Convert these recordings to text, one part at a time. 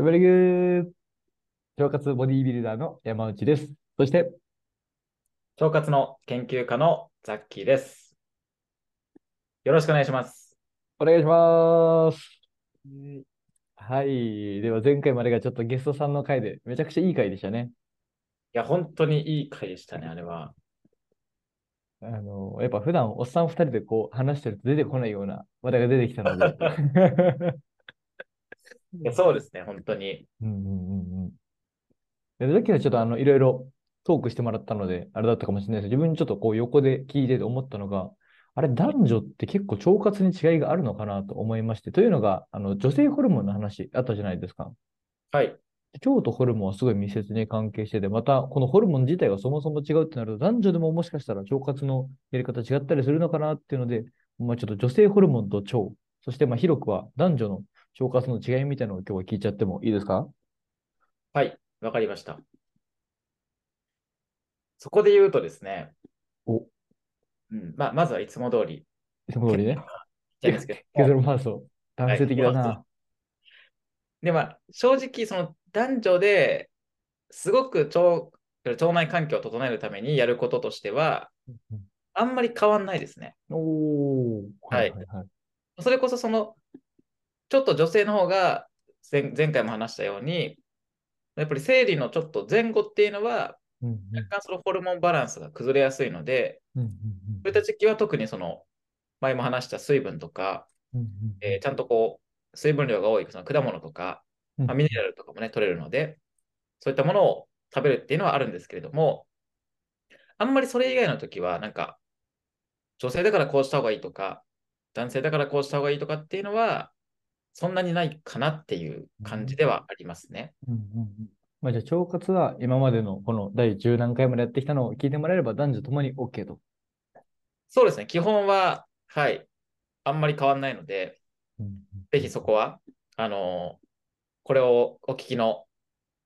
しゃべりぐー、腸活ボディービルダーの山内です。そして、腸活の研究家のザッキーです。よろしくお願いします。お願いします。はい。では、前回までがちょっとゲストさんの回で、めちゃくちゃいい回でしたね。いや、本当にいい回でしたね、あれは。あの、やっぱ普段おっさん二人でこう話してると出てこないような話題が出てきたので。いやそうですね、本当に。うんうんうんうん。で、さっきはちょっとあの、いろいろトークしてもらったので、あれだったかもしれないです。自分にちょっとこう横で聞いてて思ったのが、あれ、男女って結構腸活に違いがあるのかなと思いまして、というのが、あの、女性ホルモンの話あったじゃないですか。はい。腸とホルモンはすごい密接に関係してて、また、このホルモン自体がそもそも違うってなると、男女でももしかしたら腸活のやり方違ったりするのかなっていうので、まあちょっと女性ホルモンと腸、そしてまあ広くは男女の腸活の違いみたいなのを今日は聞いちゃってもいいですか？はい、わかりました。そこで言うとですね、おうんまあ、まずはいつも通り、いつも通りね。じゃないですけど結論ファースト。男性的だな。で、まあ、正直、その男女ですごく腸腸内環境を整えるためにやることとしては、あんまり変わんないですね。おー。はいはいはい。それこそその、ちょっと女性の方が前前回も話したように、やっぱり生理のちょっと前後っていうのは、うんうん。若干そのホルモンバランスが崩れやすいので、うんうんそういった時期は特にその、前も話した水分とか、うんうんえーちゃんとこう、水分量が多いその果物とか、うん。まあミネラルとかもね、取れるので、そういったものを食べるっていうのはあるんですけれども、あんまりそれ以外の時は、なんか、女性だからこうした方がいいとか、男性だからこうした方がいいとかっていうのは、そんなにないかなっていう感じではありますね。うんうんうんまあ、じゃあ、腸活は今までのこの第10何回までやってきたのを聞いてもらえれば男女ともに OK と。そうですね、基本は、はい、あんまり変わんないので、うんぜひそこは、あのーこれをお聞きの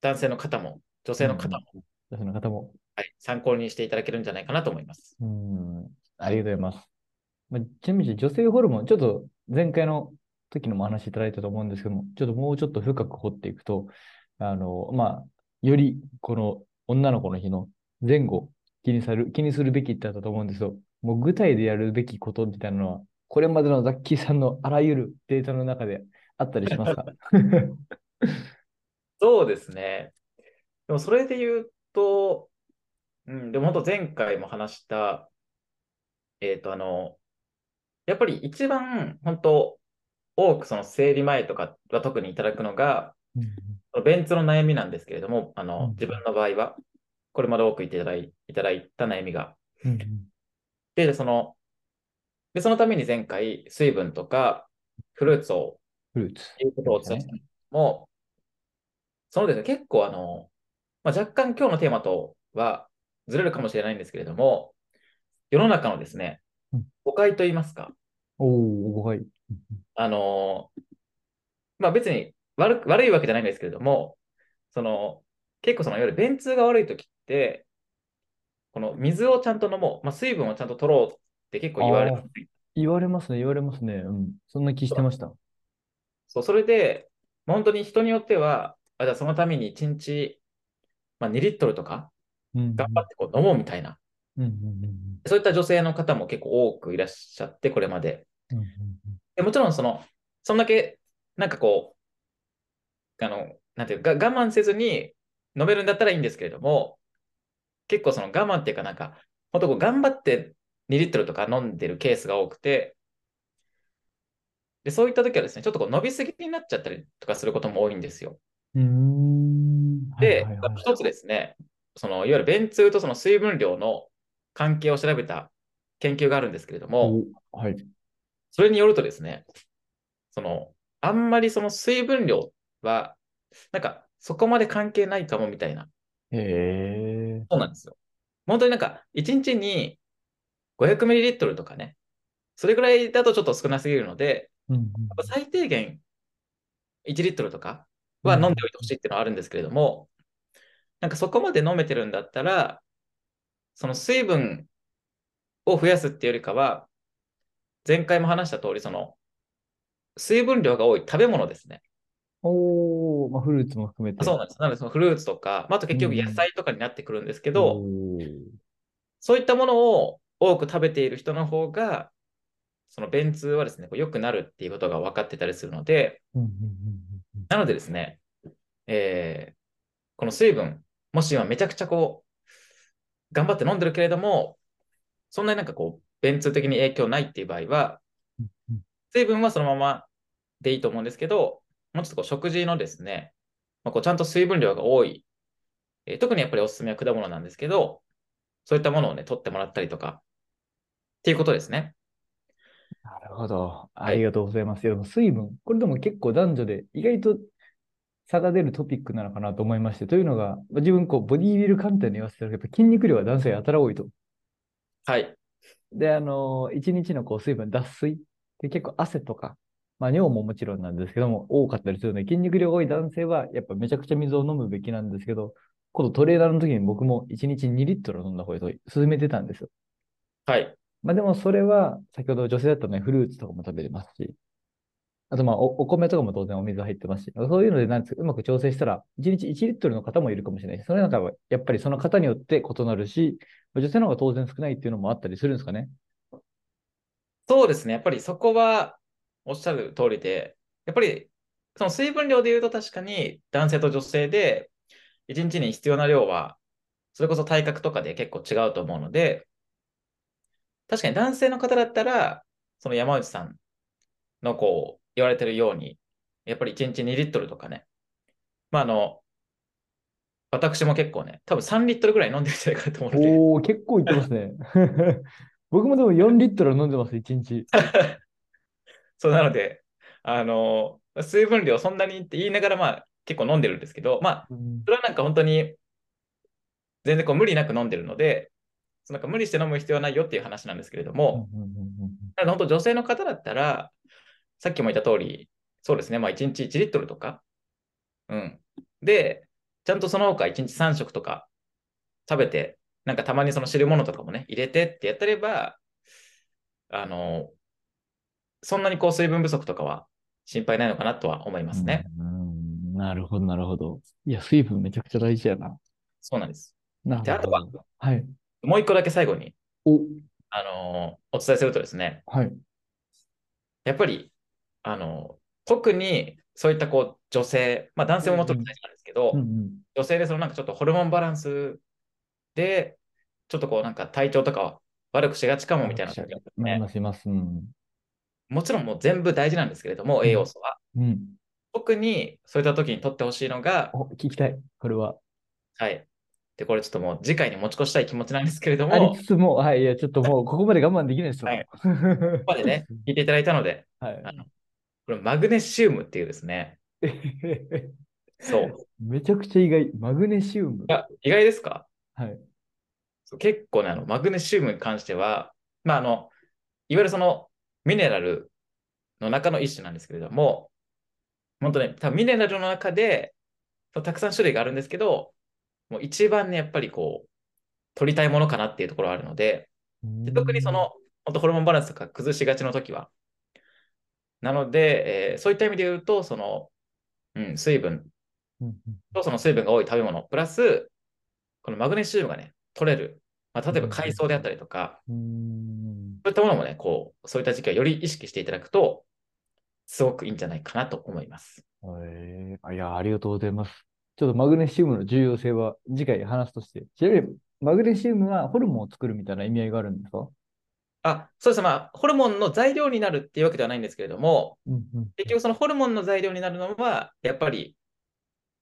男性の方も、女性の方も、女性の方も。はい、参考にしていただけるんじゃないかなと思います。うん。ありがとうございます。まあ、ちなみに女性ホルモン、ちょっと前回の時のも話いただいたと思うんですけども、ちょっともうちょっと深く掘っていくと、あの、まあ、よりこの女の子の日の前後気にする、気にするべきってあったと思うんですけど、もう具体でやるべきことみたいなのは、これまでのザッキーさんのあらゆるデータの中であったりしますか？そうですね。でもそれで言うと、うん、でも本当前回も話した、えっと、あの、やっぱり一番本当多くその生理前とかは特にいただくのが、便通の悩みなんですけれども、あうん。の、自分の場合は、これまで多くいただいいただいた悩みが。うんうん。で、その、で、そのために前回、水分とかフルーツをフルーツ。いうことをお伝えしたも、そのですね、結構あの、まあ、若干今日のテーマとはずれるかもしれないんですけれども、世の中のですねうん、誤解といいますか、おお、誤解。あの、まあ別に悪く悪いわけじゃないんですけれども、その、結構その、いわゆる便通が悪いときって、この水をちゃんと飲もう、まあ、水分をちゃんと取ろうって結構言われます。言われますね、言われますね。うん。そんな気してました。そう、それで、本当に人によっては、あじゃあそのために1日、まあ、2リットルとかうん頑張ってこう飲もうみたいな、うんうんうんそういった女性の方も結構多くいらっしゃって、これまで。うんうんでもちろん、その、そんだけ、なんかこう、あの、なんていうか、が我慢せずに飲めるんだったらいいんですけれども、結構その我慢っていうかなんか、本当こう頑張って2リットルとか飲んでるケースが多くて、で、そういった時はですね、ちょっとこう伸びすぎになっちゃったりとかすることも多いんですよ。うーん。はいではいつですね、そのいわゆる便通とその水分量の関係を調べた研究があるんですけれども、おはい。それによるとですね、その、あんまりその水分量は、なんかそこまで関係ないかもみたいな、へえ。そうなんですよ。本当になんか1日に 500ml とかね、それぐらいだとちょっと少なすぎるので、うんうん最低限1リットルとかは飲んでおいてほしいっていうのはあるんですけれども、なんかそこまで飲めてるんだったら、その水分を増やすっていうよりかは、前回も話した通り、その水分量が多い食べ物ですね。おおー、まあ、フルーツも含めて。そうなんです。なので、そのフルーツとか、まあ、あと結局うん野菜とかになってくるんですけど、おーそういったものを多く食べている人の方が、その便通はですね、良くなるっていうことが分かってたりするので、うんうんうんうんなのでですね、えーこの水分、もし今めちゃくちゃこう、頑張って飲んでるけれども、そんなになんかこう、便通的に影響ないっていう場合は、水分はそのままでいいと思うんですけど、もうちょっとこう食事のですね、まあ、こうちゃんと水分量が多い、えー特にやっぱりおすすめは果物なんですけど、そういったものをね、取ってもらったりとか、っていうことですね。なるほど。あいりがとうございます。いやでも水分、これでも結構男女で意外と差が出るトピックなのかなと思いまして、というのが、まあ自分こうボディービル観点に言わせてるけど、やっぱ筋肉量は男性やたら多いと。はい。で、あの、一日のこう水分、脱水で結構汗とか、まあ尿ももちろんなんですけども、多かったりするので、筋肉量が多い男性はやっぱめちゃくちゃ水を飲むべきなんですけど、今度トレーナーの時に僕も1日2リットル飲んだ方がいいと勧めてたんですよ。はい。まあでもそれは、先ほど女性だったらね、フルーツとかも食べれますし、あとまあお、お米とかも当然お水入ってますし、そういうのでなんうまく調整したら、1日1リットルの方もいるかもしれないし、それなんかはやっぱりその方によって異なるし、女性の方が当然少ないっていうのもあったりするんですかね？そうですね。やっぱりそこはおっしゃる通りで、やっぱりその水分量で言うと確かに男性と女性で1日に必要な量は、それこそ体格とかで結構違うと思うので、確かに男性の方だったら、その山内さんのこう言われてるように、やっぱり1日2リットルとかね、まああの、私も結構ね、多分3リットルぐらい飲んでるんじゃないかなと思うおー、結構いってますね。僕もでも4リットル飲んでます、1日。そうなので、あの、水分量そんなにって言いながら、まあ結構飲んでるんですけど、まあ、うんそれはなんか本当に全然こう無理なく飲んでるので、そのなんか無理して飲む必要はないよっていう話なんですけれども、うんうんうんなので本当女性の方だったら、さっきも言った通り、そうですね、まあ1日1リットルとか、うん。で、ちゃんとその他1日3食とか食べて、なんかたまにその汁物とかもね、入れてってやってれば、あの、そんなにこう水分不足とかは心配ないのかなとは思いますね。うんうんなるほど、なるほど。いや、水分めちゃくちゃ大事やな。そうなんです。なで、あとは、はい。もう一個だけ最後に、お、あのお伝えするとですね、はい。やっぱり、あの特にそういったこう女性、まあ男性ももちろん大事なんですけど、うんうん。女性でそのなんかちょっとホルモンバランスで、ちょっとこうなんか体調とかを悪くしがちかもみたいな。うん。もちろんもう全部大事なんですけれども、栄養素は。うん。特にそういった時にとってほしいのが、お、聞きたい。これは。はい。で、これちょっともう次回に持ち越したい気持ちなんですけれどありも、つつも、はい、いや、ちょっともう、ここまで我慢できないですよ。はいここまでね、聞いていただいたので、はい。あのこれマグネシウムっていうですね、そう。めちゃくちゃ意外。マグネシウムい。や、意外ですか？はい。そう結構ね、あの、マグネシウムに関しては、まあ、あの、いわゆるその、ミネラルの中の一種なんですけれども、本当ね、多分ミネラルの中で、そうたくさん種類があるんですけど、もう一番ね、やっぱりこう、取りたいものかなっていうところがあるので、で特にその、本当ホルモンバランスとか崩しがちの時は。なので、えーそういった意味で言うと、その、うん、水分とその水分が多い食べ物、プラス、このマグネシウムがね、取れる。まあ、例えば海藻であったりとか、そういったものもね、こう、そういった時期はより意識していただくと、すごくいいんじゃないかなと思います。えー、あいや、ありがとうございます。ちょっとマグネシウムの重要性は次回話すとして。ちなみに、マグネシウムはホルモンを作るみたいな意味合いがあるんですか？あ、そうですね。まあ、ホルモンの材料になるっていうわけではないんですけれども、うんうん。結局そのホルモンの材料になるのは、やっぱり、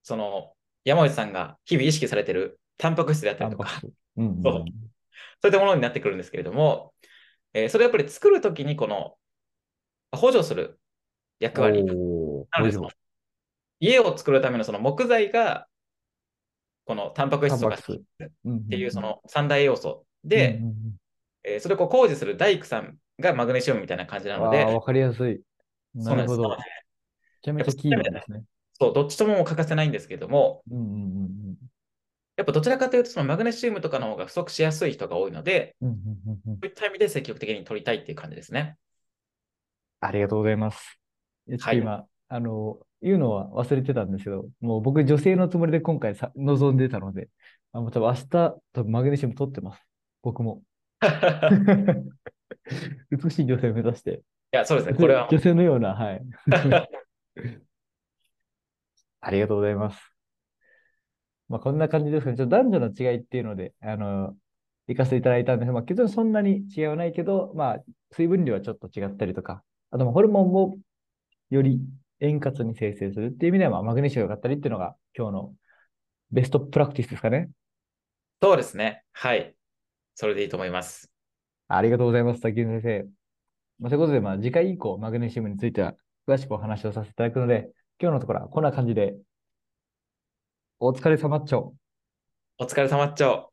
その、山内さんが日々意識されているタンパク質であったりとか。うんうん。そうそういったものになってくるんですけれども、えーそれをやっぱり作るときに、この、補助する役割。なのでその家を作るためのその木材が、このタンパク質とかっうんうんうんていうその三大栄養素で、うんうんえーそれをこう工事する大工さんがマグネシウムみたいな感じなのでわかりやすい。なるほど。めちゃめちゃキーなんですね。そう、どっちとも欠かせないんですけれども、うんうんうんやっぱどちらかというと、そのマグネシウムとかの方が不足しやすい人が多いので、うん。うんうんそういった意味で積極的に取りたいっていう感じですね。ありがとうございます。はい今、あの、いうのは忘れてたんですけど、もう僕女性のつもりで今回さ望んでたので、あ多分明日、多分マグネシウム取ってます。僕も。美しい女性を目指して。いや、そうですね。これは女性のような、はい。ありがとうございます。まあ、こんな感じですけど、ちょっと男女の違いっていうので、あの、行かせていただいたんですが、まあ、結論そんなに違いはないけど、まあ、水分量はちょっと違ったりとか、あと、ホルモンもより円滑に生成するっていう意味では、まあ、マグネシウムが良かったりっていうのが今日のベストプラクティスですかね。そうですね。はい。それでいいと思います。ありがとうございます、滝先生。まあ、ということで、まあ、次回以降、マグネシウムについては詳しくお話をさせていただくので、今日のところはこんな感じで、お疲れ様っちょ。お疲れ様っちょ。